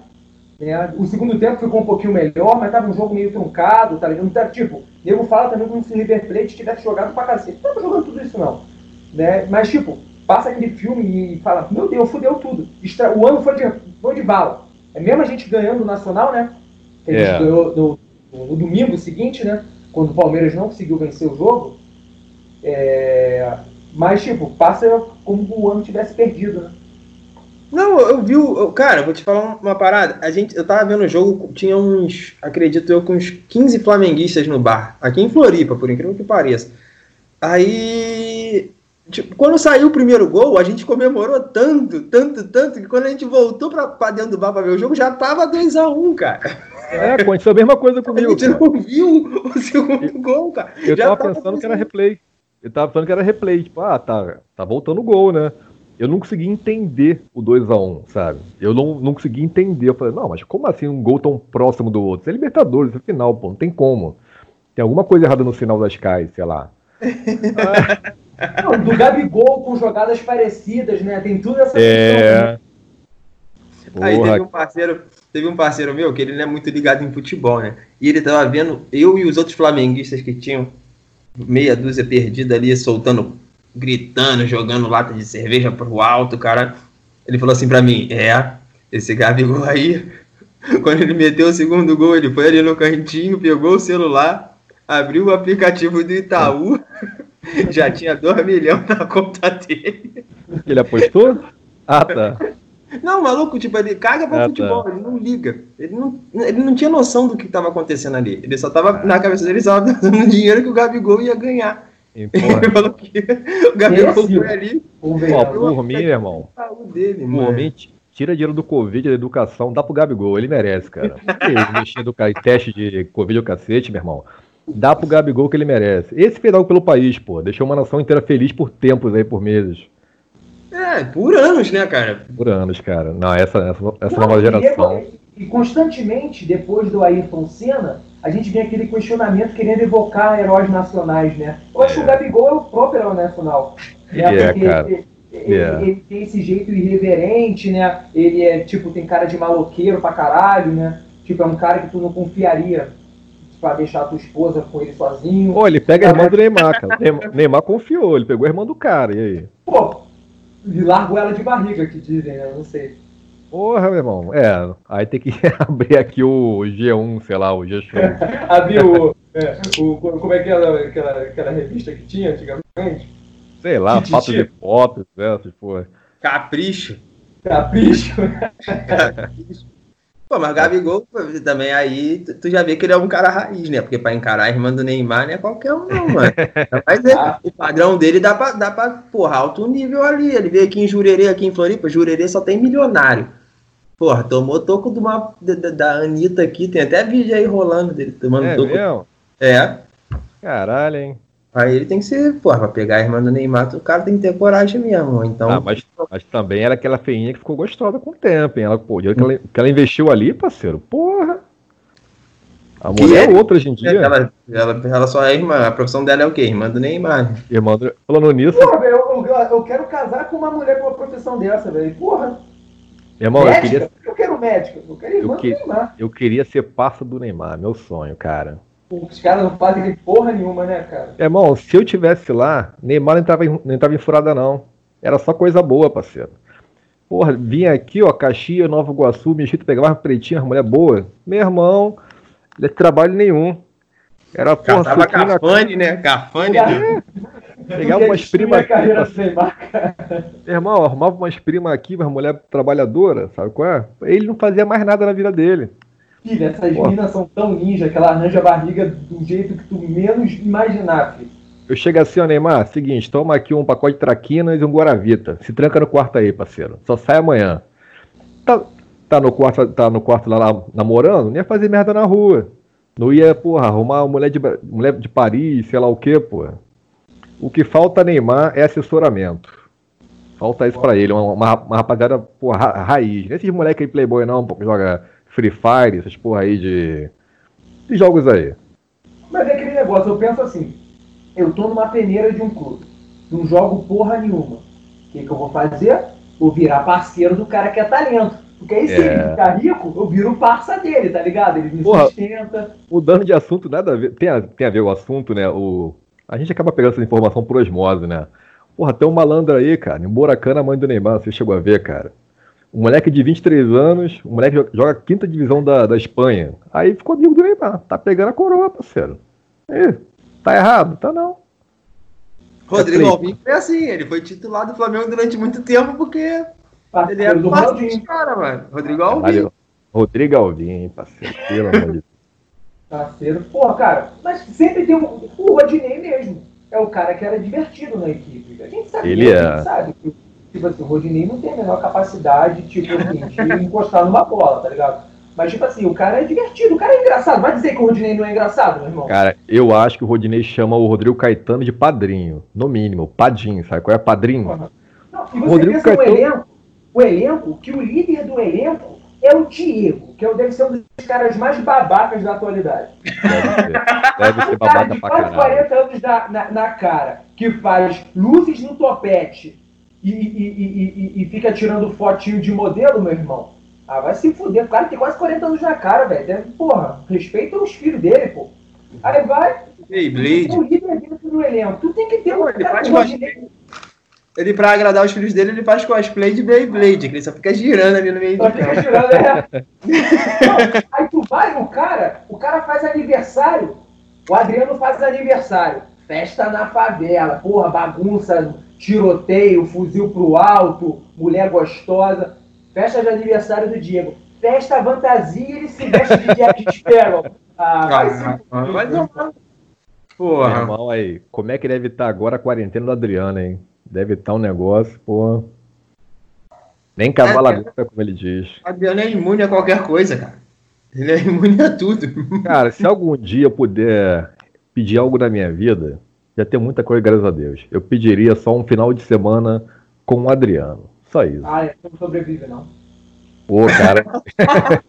Né? O segundo tempo ficou um pouquinho melhor, mas tava um jogo meio truncado, tá ligado? Então, tipo, nego fala também como se o River Plate tivesse jogado pra cacete. Não tava jogando tudo isso, não. Né? Mas, tipo, passa aquele filme e fala, meu Deus, fudeu tudo. O ano foi de, foi de bala. É mesmo a gente ganhando o Nacional, né? Que a gente é. ganhou no, no, no, domingo seguinte, né? Quando o Palmeiras não conseguiu vencer o jogo. É... Mas, tipo, passa como o ano tivesse perdido, né? Não, eu vi o. Cara, vou te falar uma parada. A gente, eu tava vendo o jogo, tinha uns, acredito eu, com uns 15 flamenguistas no bar. Aqui em Floripa, por incrível que pareça. Aí Tipo, quando saiu o primeiro gol, a gente comemorou tanto, tanto, tanto, que quando a gente voltou pra, pra dentro do bar pra ver o jogo, já tava 2x1, um, cara. É, aconteceu a mesma coisa comigo. A gente cara. não viu o segundo eu, gol, cara. Eu já tava pensando que era replay. Eu tava pensando que era replay. Tipo, ah, tá, tá voltando o gol, né? Eu não consegui entender o 2x1, um, sabe? Eu não, não consegui entender. Eu falei, não, mas como assim um gol tão próximo do outro? Isso é Libertadores, é final, pô, não tem como. Tem alguma coisa errada no sinal das Sky, sei lá. ah, não, do Gabigol com jogadas parecidas, né? Tem tudo essa é... questão. Aí teve um parceiro, teve um parceiro meu que ele não é muito ligado em futebol, né? E ele tava vendo eu e os outros flamenguistas que tinham meia dúzia perdida ali, soltando, gritando, jogando lata de cerveja pro alto, cara. Ele falou assim para mim: "É, esse Gabigol aí, quando ele meteu o segundo gol, ele foi ali no cantinho, pegou o celular, abriu o aplicativo do Itaú, já tinha 2 milhões na conta dele. Ele apostou? Ah, tá. Não, maluco, tipo, ele caga pra ah, tá. futebol, tá. ele não liga. Ele não, ele não tinha noção do que estava acontecendo ali. Ele só tava, ah. na cabeça dele, só dando dinheiro que o Gabigol ia ganhar. Ele falou que o Gabigol foi ali. Ó, por mim, irmão. Dele, por mim, tira dinheiro do Covid, da educação, dá pro Gabigol, ele merece, cara. Ele mexendo do teste de Covid o cacete, meu irmão. Dá pro Gabigol que ele merece. Esse fez algo pelo país, pô. Deixou uma nação inteira feliz por tempos aí, por meses. É, É, por anos, né, cara? Por anos, cara. Não, essa, essa, essa não, nova geração. E, e constantemente, depois do Ayrton Senna, a gente vem aquele questionamento querendo evocar heróis nacionais, né? Eu acho que o Gabigol é o próprio herói nacional. Né? É, cara. Ele, ele, yeah. ele, tem esse jeito irreverente, né? Ele é, tipo, tem cara de maloqueiro pra caralho, né? Tipo, é um cara que tu não confiaria pra deixar a tua esposa com ele sozinho. Pô, ele pega a irmã do Neymar, cara. Neymar, Neymar confiou, ele pegou a irmã do cara, e aí? Pô, e largou ela de barriga, que dizem, né? Não sei. Porra, meu irmão. É, aí tem que abrir aqui o G1, sei lá, o G-Show. abrir o, é, o. Como é que era aquela, aquela revista que tinha antigamente? Sei lá, Fatos de Pop, né? Tipo... Capricho. Capricho? Capricho. Pô, mas Gabigol também aí, tu já vê que ele é um cara raiz, né? Porque pra encarar a irmã do Neymar não é qualquer um, não, mano. Mas é, ah. o padrão dele dá pra, dá pra, porra, alto nível ali. Ele veio aqui em Jurerê, aqui em Floripa. Jurerê só tem milionário. Porra, tomou toco de uma, da, da Anitta aqui. Tem até vídeo aí rolando dele tomando é toco. Mesmo? É. Caralho, hein? Aí ele tem que ser, porra, pra pegar a irmã do Neymar, o cara tem que ter coragem mesmo. Então... Ah, mas, mas também era aquela feinha que ficou gostosa com o tempo, hein? Ela, pô, o dinheiro que ela, que ela investiu ali, parceiro, porra. A mulher é outra hoje em dia. Ela, ela, ela só é irmã, a profissão dela é o quê? Irmã do Neymar. Irmã do... Falando nisso. Porra, eu, eu, eu, quero casar com uma mulher com uma profissão dessa, velho. Porra. Irmão, médica? eu queria. Eu quero médico, eu quero irmã eu que... do Neymar. Eu queria ser parça do Neymar, meu sonho, cara. Os caras não fazem porra nenhuma, né, cara? Irmão, se eu tivesse lá, Neymar não entrava, em, não entrava em furada, não. Era só coisa boa, parceiro. Porra, vinha aqui, ó, Caxias, Nova Iguaçu, Mexito, pegava pretinha, mulher boa. Meu irmão, não é trabalho nenhum. Era porra. Tava Cafane, né? Cafane. É. Pegava umas primas aqui. Meu irmão, arrumava umas primas aqui, umas mulher trabalhadora, sabe qual é? Ele não fazia mais nada na vida dele. Filho, essas Pô. minas são tão ninja que ela arranja a barriga do jeito que tu menos imaginar, filho. Eu chego assim, ó, Neymar, seguinte, toma aqui um pacote de traquinas e um Guaravita. Se tranca no quarto aí, parceiro. Só sai amanhã. Tá, tá no quarto, tá no quarto lá, lá namorando, não ia fazer merda na rua. Não ia, porra, arrumar uma mulher de, mulher de Paris, sei lá o quê, porra. O que falta Neymar é assessoramento. Falta isso para ele, uma, uma, uma rapaziada, porra, raiz. Esses moleque aí playboy não, pô, joga Free Fire, essas porra aí de, de jogos aí. Mas é aquele negócio, eu penso assim, eu tô numa peneira de um clube, não jogo porra nenhuma. O que, que eu vou fazer? Vou virar parceiro do cara que é talento. Porque aí, se é. ele ficar rico, eu viro parça dele, tá ligado? Ele me porra, sustenta. Mudando de assunto, nada a ver. Tem a, tem a ver o assunto, né? O, a gente acaba pegando essa informação por osmose, né? Porra, tem um malandro aí, cara, em Boracana, mãe do Neymar, você chegou a ver, cara. Um moleque de 23 anos, um moleque joga a quinta divisão da, da Espanha. Aí ficou amigo do Neymar. Tá pegando a coroa, parceiro. Aí, tá errado? Tá não. Rodrigo é Alvim foi assim, ele foi titular do Flamengo durante muito tempo porque parceiro ele era do Ronaldinho. cara, mano. Rodrigo Alvim. Caralho, Rodrigo Alvim, parceiro, pelo amor de Deus. Parceiro, pô, cara, mas sempre tem um, o Rodinei mesmo. É o cara que era divertido na equipe. A gente sabe, ele é. a gente sabe que tipo assim, o Rodinei não tem a menor capacidade, tipo assim, de encostar numa bola, tá ligado? Mas, tipo assim, o cara é divertido, o cara é engraçado. Vai dizer que o Rodinei não é engraçado, meu irmão? Cara, eu acho que o Rodinei chama o Rodrigo Caetano de padrinho, no mínimo. Padinho, sabe qual é padrinho? Uhum. Não, e você o Rodrigo Caetano... o elenco, o elenco, que o líder do elenco é o Diego, que é deve ser um dos caras mais babacas da atualidade. Deve ser, deve ser babaca cara de quase 40 anos na, na, na cara, que faz luzes no topete, e, e, e, e, fica tirando fotinho de modelo, meu irmão. Ah, vai se fuder. O cara tem quase 40 anos na cara, velho. Porra, respeita os filhos dele, pô. Aí vai. Ei, Blade. O líder dentro do elenco. Tu tem que ter um ele faz cosplay. Ele, pra agradar os filhos dele, ele faz cosplay de Beyblade, que ele só fica girando ali no meio do Só fica girando, é. Não, aí tu vai, o cara, o cara faz aniversário. O Adriano faz aniversário. Festa na favela, porra, bagunça tiroteio, fuzil pro alto, mulher gostosa. Festa de aniversário do Diego. Festa fantasia, ele se veste de Jack Sparrow. Ah, vai se... Mas não. Porra. Meu irmão, aí, como é que deve estar agora a quarentena do Adriano, hein? Deve estar um negócio, porra. Nem cavalo é, como ele diz. O Adriano é imune a qualquer coisa, cara. Ele é imune a tudo. Cara, se algum dia eu puder pedir algo na minha vida, já tem muita coisa, graças a Deus. Eu pediria só um final de semana com o Adriano. Só isso. Ah, é, não sobrevive, não. Pô, cara.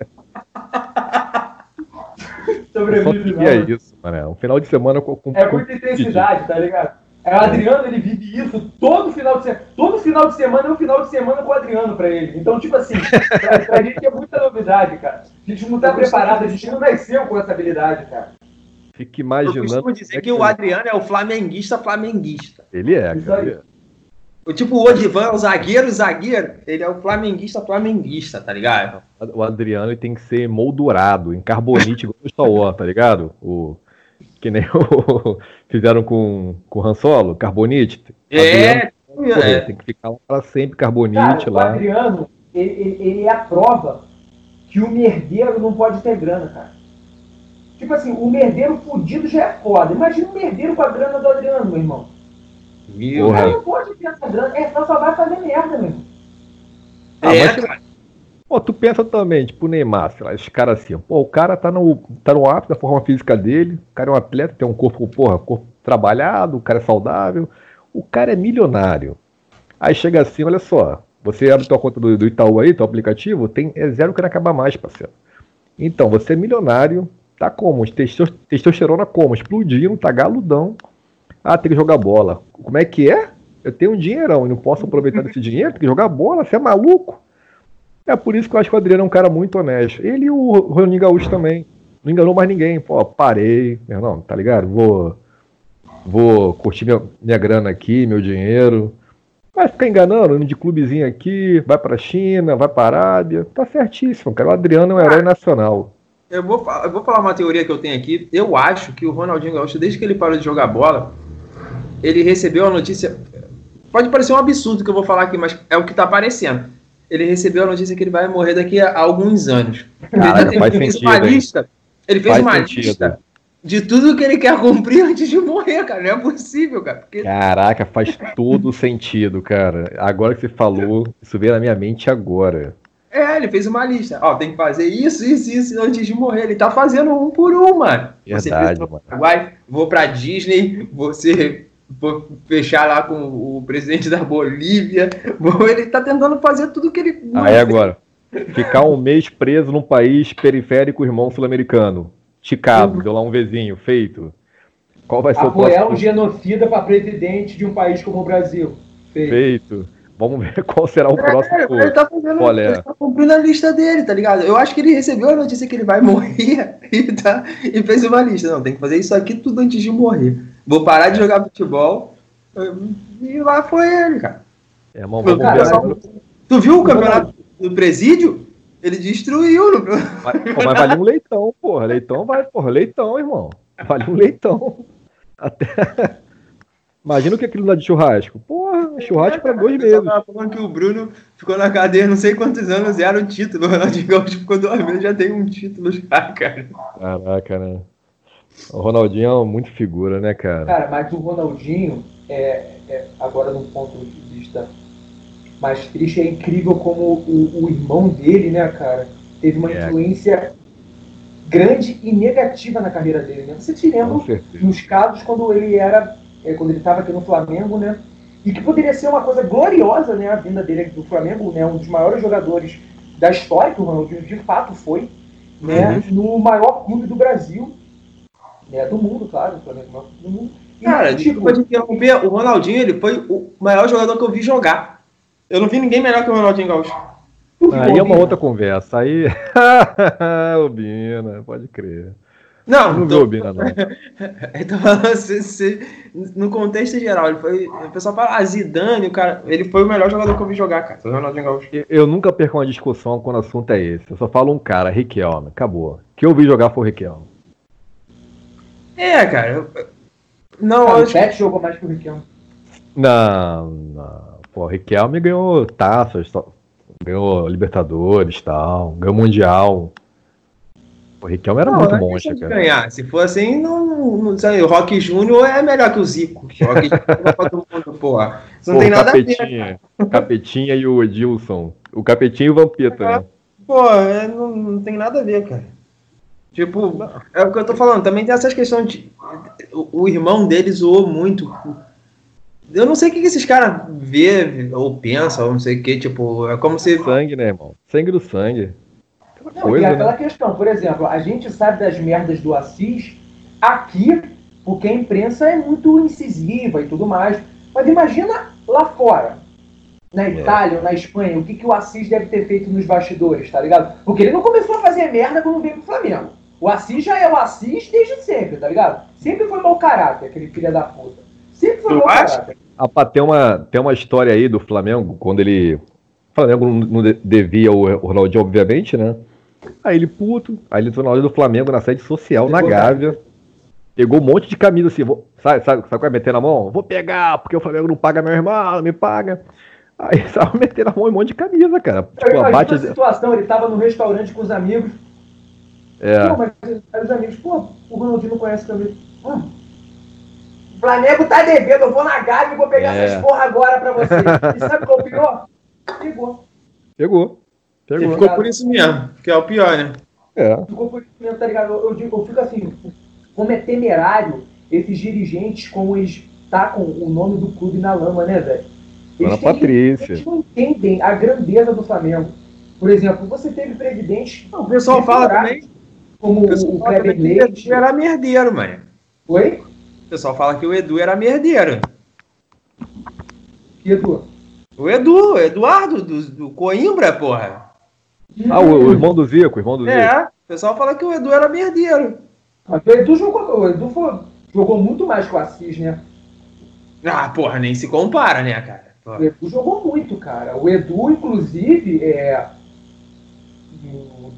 sobrevive, não. é isso, mano. Um final de semana com. com é muita intensidade, tá ligado? É, o Adriano, ele vive isso todo final de semana. Todo final de semana é um final de semana com o Adriano pra ele. Então, tipo assim, pra, pra gente é muita novidade, cara. A gente não tá preparado, a gente não nasceu com essa habilidade, cara. Fica imaginando. Eu costumo dizer é que, que o Adriano é o flamenguista flamenguista. Ele é, cara. Ele é. O tipo o Odivan é o zagueiro, zagueiro. Ele é o flamenguista, flamenguista, tá ligado? O Adriano tem que ser moldurado em carbonite igual o Star Wars, tá ligado? O, que nem o, fizeram com, com o Han Solo, carbonite. É, Adriano, é. Tem que ficar para sempre carbonite cara, lá. O Adriano, ele, ele, é a prova que o merdeiro não pode ter grana, cara. Tipo assim, o merdeiro fudido já é foda. Imagina o merdeiro com a grana do Adriano, meu irmão. Meu o cara não pode ter essa grana, é, só vai fazer merda, meu irmão. Ah, é, mas, cara. Pô, tu pensa também, tipo o Neymar, sei lá, esses caras assim, pô, o cara tá no, tá no ápice da forma física dele, o cara é um atleta, tem um corpo, porra, corpo trabalhado, o cara é saudável, o cara é milionário. Aí chega assim, olha só, você abre tua conta do, do Itaú aí, teu aplicativo, tem é zero que não acaba mais, parceiro. Então, você é milionário, tá como? Testosterona como? Explodindo, tá galudão. Ah, tem que jogar bola. Como é que é? Eu tenho um dinheirão e não posso aproveitar desse dinheiro, tem que jogar bola, você é maluco? É por isso que eu acho que o Adriano é um cara muito honesto. Ele e o Ronaldinho Gaúcho também. Não enganou mais ninguém. Pô, parei, meu irmão, tá ligado? Vou, vou curtir minha, minha grana aqui, meu dinheiro. Vai ficar enganando, indo de clubezinho aqui, vai pra China, vai pra Arábia. Tá certíssimo, cara. O Adriano é um herói nacional. Eu vou, eu vou falar uma teoria que eu tenho aqui. Eu acho que o Ronaldinho Gaúcho, desde que ele parou de jogar bola, ele recebeu a notícia. Pode parecer um absurdo que eu vou falar aqui, mas é o que tá aparecendo ele recebeu a notícia que ele vai morrer daqui a alguns anos. Caraca, ele, fez sentido, uma lista. Ele fez faz uma sentido. lista de tudo que ele quer cumprir antes de morrer, cara. Não é possível, cara. Porque... Caraca, faz todo sentido, cara. Agora que você falou, isso veio na minha mente agora. É, ele fez uma lista. Ó, tem que fazer isso, isso, isso antes de morrer. Ele tá fazendo um por um, mano. Verdade, você mano. Paraguai, vou pra Disney, você vou fechar lá com o presidente da Bolívia. Ele tá tentando fazer tudo que ele. Aí agora, ficar um mês preso num país periférico, irmão sul-americano. Ticado, uhum. deu lá um vizinho, feito. Qual vai ser Apoiar o próximo? um genocida para presidente de um país como o Brasil. Feito. feito. Vamos ver qual será o próximo. É, ele tá fazendo, Olha. ele tá cumprindo a lista dele, tá ligado? Eu acho que ele recebeu a notícia que ele vai morrer e, tá, e fez uma lista. Não, tem que fazer isso aqui tudo antes de morrer. Vou parar de jogar futebol. E lá foi ele, cara. É, mano, vamos cara, ver. Tu viu o campeonato do presídio? Ele destruiu. No... Mas, pô, mas vale um leitão, porra. Leitão vai, porra, leitão, irmão. Vale um leitão. Até. Imagina o que é aquilo lá de churrasco. Porra, churrasco é, para dois meses. Tava falando que o Bruno ficou na cadeia não sei quantos anos, zero título. O Ronaldinho Gaúcho ficou duas vezes, já tem um título já, cara. Caraca, né? O Ronaldinho é muito figura, né, cara? Cara, mas o Ronaldinho, é, é agora num ponto de vista mais triste, é incrível como o, o irmão dele, né, cara, teve uma é. influência grande e negativa na carreira dele. Né? Você se lembra nos casos quando ele era, é, quando ele estava aqui no Flamengo, né? E que poderia ser uma coisa gloriosa, né, a vinda dele aqui do Flamengo, né, um dos maiores jogadores da história que o Ronaldinho de fato foi, né, uhum. no maior clube do Brasil né, do mundo, claro, o Flamengo do mundo. E, Cara, tipo, pode interromper, o Ronaldinho ele foi o maior jogador que eu vi jogar. Eu não vi ninguém melhor que o Ronaldinho Gaúcho. Aí é uma outra conversa. Aí. o Bina, pode crer. Não, não tô... viu não. então, se, se, no contexto geral, ele foi. O pessoal fala, ah, Zidane, o cara. Ele foi o melhor jogador que eu vi jogar, cara. O Ronaldinho Gaúcho. Eu, eu nunca perco uma discussão quando o assunto é esse. Eu só falo um cara, Riquelme. Acabou. O que eu vi jogar foi o Riquelme. É, cara. Eu... Não, cara, acho... o Pet jogou mais que o Riquelme. Não, não. Pô, o Riquelme ganhou taças, ganhou Libertadores e tal, ganhou Mundial. O Riquelme era não, muito bom, cara. Ganhar. Se for assim, não, não sei, o Rock Júnior é melhor que o Zico. O Rock Júnior é todo mundo, porra. Isso não Pô, tem nada Capetinha, a ver. O Capetinha e o Edilson. O Capetinha e o Vampeta, é, né? Pô, é, não, não tem nada a ver, cara. Tipo, é o que eu tô falando. Também tem essas questões de. O, o irmão dele zoou muito Eu não sei o que esses caras vê ou pensam, ou não sei o que, tipo, é como se. Sangue, né, irmão? Sangue do sangue. Não, Coisa, e é aquela né? questão, por exemplo, a gente sabe das merdas do Assis aqui, porque a imprensa é muito incisiva e tudo mais. Mas imagina lá fora, na é. Itália é. ou na Espanha, o que, que o Assis deve ter feito nos bastidores, tá ligado? Porque ele não começou a fazer merda quando veio pro Flamengo. O Assis já é o Assis desde sempre, tá ligado? Sempre foi mau caráter, aquele filho da puta. Sempre foi mau caráter. Ah, tem uma, tem uma história aí do Flamengo, quando ele. O Flamengo não devia o Ronaldinho, obviamente, né? Aí ele puto, aí ele entrou na loja do Flamengo na sede social, na Gávea. Pegou um monte de camisa assim, vou, sabe, sabe, sabe qual é meter na mão? Vou pegar, porque o Flamengo não paga meu irmão, não me paga. Aí tava metendo a mão em um monte de camisa, cara. Tipo, eu abate... a situação, ele tava no restaurante com os amigos. É. Pô, mas aí os amigos, pô, o Ronaldinho não conhece camisa. Hum. O Flamengo tá devendo, eu vou na Gávea e vou pegar é. essas porra agora pra você. E sabe qual é o pior? Pegou. Pegou. Pegou. ficou por isso mesmo, que é o pior, né? É. Ficou por isso mesmo, tá ligado? Eu, eu, eu fico assim, como é temerário esses dirigentes como eles tacam o nome do clube na lama, né, velho? Eles, Patrícia. eles não entendem a grandeza do Flamengo. Por exemplo, você teve presidente. Não, o pessoal fala também. Como o, o Kleber Leite. O Edu era merdeiro, mano. Oi? O pessoal fala que o Edu era merdeiro. Que Edu? O Edu, o Eduardo, do, do Coimbra, porra. Ah, o, o, irmão do Zico, o irmão do é, Zico. É, o pessoal fala que o Edu era merdeiro. Mas o Edu jogou, o Edu foi, jogou muito mais com o Assis, né? Ah, porra, nem se compara, né, cara? Porra. O Edu jogou muito, cara. O Edu, inclusive, é,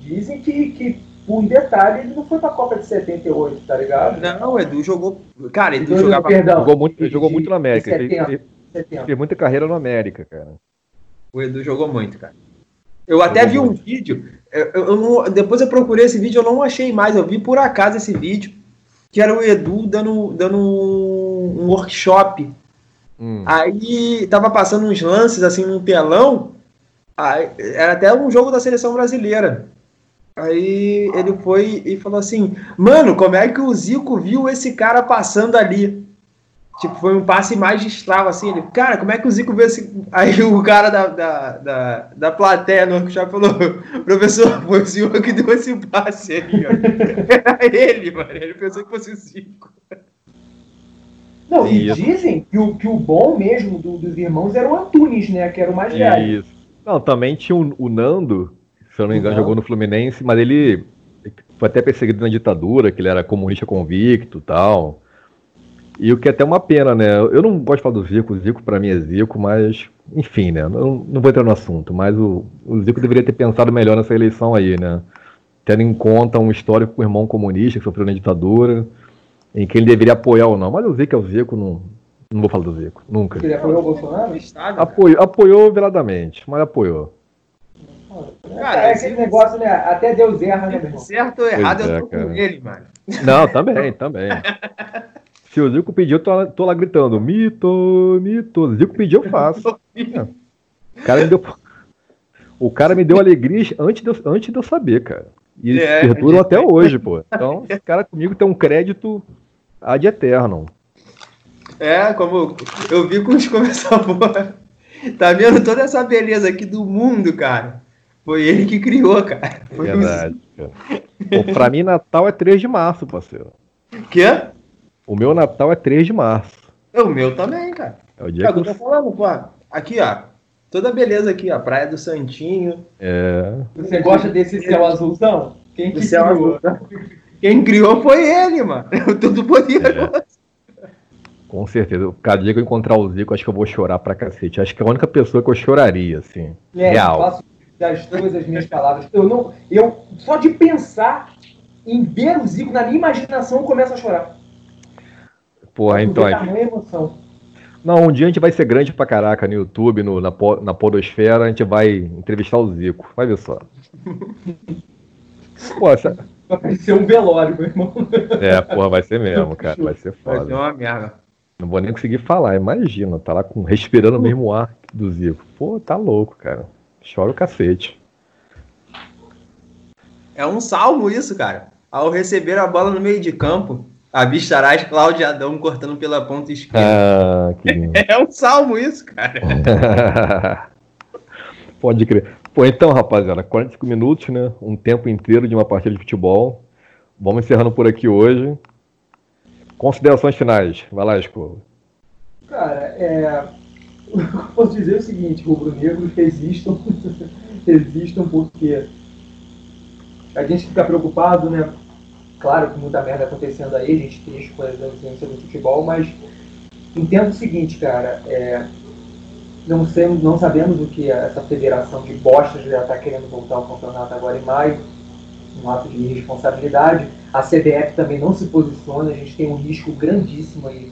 dizem que, que por detalhe, ele não foi pra Copa de 78, tá ligado? Não, o Edu jogou. Cara, Edu, Edu jogava. Perdão, jogou muito, jogou muito na América. 70, ele, fez muita carreira na América, cara. O Edu jogou muito, cara. Eu até vi um vídeo, eu, eu não, depois eu procurei esse vídeo, eu não achei mais, eu vi por acaso esse vídeo, que era o Edu dando, dando um workshop. Hum. Aí tava passando uns lances assim num telão, aí, era até um jogo da seleção brasileira. Aí ele foi e falou assim: Mano, como é que o Zico viu esse cara passando ali? Tipo, foi um passe magistral, assim. Ele, cara, como é que o Zico vê esse. Aí o cara da, da, da, da plateia no workshop falou: professor, foi o Zico que deu esse passe aí, ó. Era ele, mano. Ele pensou que fosse o Zico. Não, e dizem que o, que o bom mesmo do, dos irmãos era o Antunes, né? Que era o mais velho. Isso. Não, também tinha o, o Nando, se eu não me engano, jogou no Fluminense, mas ele foi até perseguido na ditadura, que ele era comunista convicto e tal. E o que é até uma pena, né? Eu não gosto de falar do Zico, o Zico para mim é Zico, mas enfim, né? Não, não vou entrar no assunto, mas o, o Zico deveria ter pensado melhor nessa eleição aí, né? Tendo em conta um histórico com o irmão comunista que sofreu na ditadura, em que ele deveria apoiar ou não. Mas o Zico é o Zico, não, não vou falar do Zico, nunca. Ele apoiou o Bolsonaro? Apoiou, apoiou veladamente, mas apoiou. Cara, é aquele negócio, né? Até Deus erra, né, meu irmão? Certo ou errado, é, eu tô cara. com ele, mano. Não, também, também. Se o Zico pedir, eu tô lá, tô lá gritando, mito, mito. O Zico pediu, eu faço. É. O cara me deu, o cara me deu alegria antes de eu, antes de eu saber, cara. E eles é, perduram até hoje, pô. Então, esse cara comigo tem um crédito ad eterno. É, como eu vi com os começou porra. Tá vendo toda essa beleza aqui do mundo, cara? Foi ele que criou, cara. Foi Verdade, cara. Pô, pra mim, Natal é 3 de março, parceiro. Quê? O meu Natal é 3 de março. É o meu também, cara. É o dia é, que eu tô falando, pô. Aqui, ó. Toda beleza aqui, ó. Praia do Santinho. É. Você gosta desse céu azulzão? Quem que céu criou? Azul. Quem criou foi ele, mano. Tudo poderoso. É. Com certeza. Cada dia que eu encontrar o Zico, acho que eu vou chorar pra cacete. Acho que é a única pessoa que eu choraria, assim. É, real. Eu faço das duas as minhas palavras. Eu não. Eu, só de pensar em ver o Zico na minha imaginação, eu começo a chorar. Porra, então. emoção. Não, um dia a gente vai ser grande pra caraca no YouTube, no, na, na Podosfera, a gente vai entrevistar o Zico. Vai ver só. Pô, essa... Vai ser um velório, meu irmão. É, porra, vai ser mesmo, cara. Vai ser foda. Vai ser uma merda. Não vou nem conseguir falar, imagina. Tá lá com, respirando o mesmo ar do Zico. Pô, tá louco, cara. Chora o cacete. É um salmo isso, cara. Ao receber a bola no meio de campo, Avistarás Cláudio Adão cortando pela ponta esquerda. Ah, que lindo. É um salmo isso, cara. Pode crer. Pô, então, rapaziada, 45 minutos, né? Um tempo inteiro de uma partida de futebol. Vamos encerrando por aqui hoje. Considerações finais. Vai lá, Escola. Cara, é... eu posso dizer o seguinte, rubro-negros resistam, resistam porque a gente fica preocupado, né? Claro que muita merda acontecendo aí, a gente triste com a ausência do futebol, mas entendo o seguinte, cara, é, não, sei, não sabemos o que essa federação de bosta já está querendo voltar ao campeonato agora em maio, um ato de irresponsabilidade. A CBF também não se posiciona, a gente tem um risco grandíssimo aí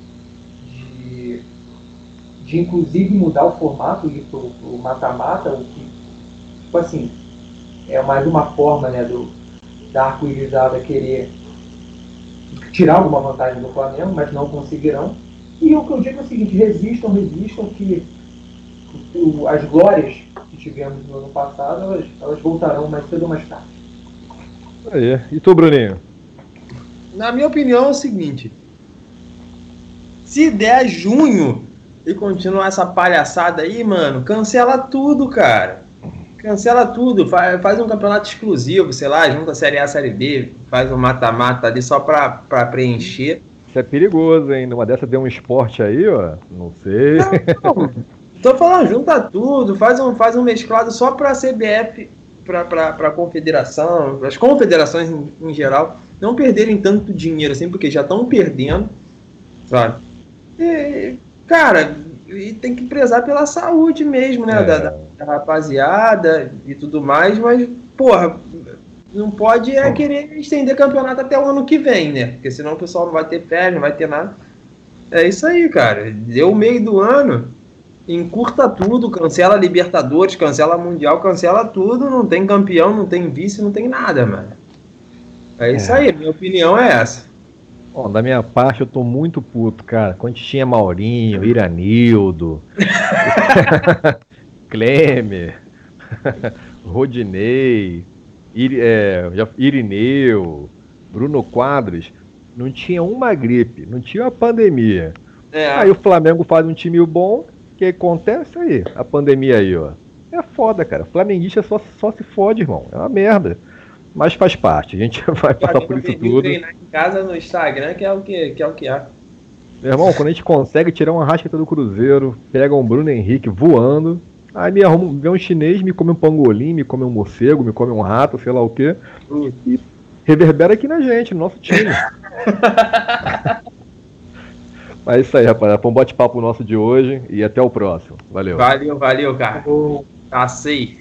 de, de inclusive mudar o formato e o mata-mata, o que, tipo assim, é mais uma forma né, do, da arco-irizada querer tirar alguma vantagem do Flamengo, mas não conseguirão. E o que eu digo é o seguinte, resistam, resistam, que o, as glórias que tivemos no ano passado, elas, elas voltarão mais cedo ou mais tarde. Aí. E tu, Bruninho? Na minha opinião é o seguinte. Se der junho e continuar essa palhaçada aí, mano, cancela tudo, cara. Cancela tudo, faz, faz um campeonato exclusivo, sei lá, junta a Série A, Série B, faz um mata-mata ali só pra, pra preencher. Isso é perigoso, hein? Numa dessa deu um esporte aí, ó. Não sei. Não, não. Tô falando, junta tudo, faz um, faz um mesclado só pra CBF, pra, pra, pra confederação, as confederações em, em geral, não perderem tanto dinheiro assim, porque já estão perdendo, sabe? E, cara, e tem que prezar pela saúde mesmo, né? É. Da, da, rapaziada e tudo mais, mas, porra, não pode é querer estender campeonato até o ano que vem, né? Porque senão o pessoal não vai ter férias, não vai ter nada. É isso aí, cara. Deu o meio do ano, encurta tudo, cancela Libertadores, cancela Mundial, cancela tudo, não tem campeão, não tem vice, não tem nada, mano. É isso é. aí, minha opinião é essa. Bom, da minha parte, eu tô muito puto, cara. Quando tinha Maurinho, Iranildo, Klemer, Rodinei, é, Irineu, Bruno Quadros, não tinha uma gripe, não tinha uma pandemia. É. Aí o Flamengo faz um time bom, o que acontece aí? A pandemia aí, ó. É foda, cara. Flamenguista só, só se fode, irmão. É uma merda. Mas faz parte, a gente vai passar por isso tudo. treinar em casa no Instagram, que é o que, que, é o que há. Meu irmão, quando a gente consegue tirar uma rasqueta do Cruzeiro, pega um Bruno Henrique voando, aí me arruma, vê um chinês, me come um pangolim, me come um morcego, me come um rato, sei lá o quê, e reverbera aqui na gente, no nosso time. Mas é isso aí, rapaziada. Foi um bate-papo nosso de hoje e até o próximo. Valeu. Valeu, valeu, cara. Passei.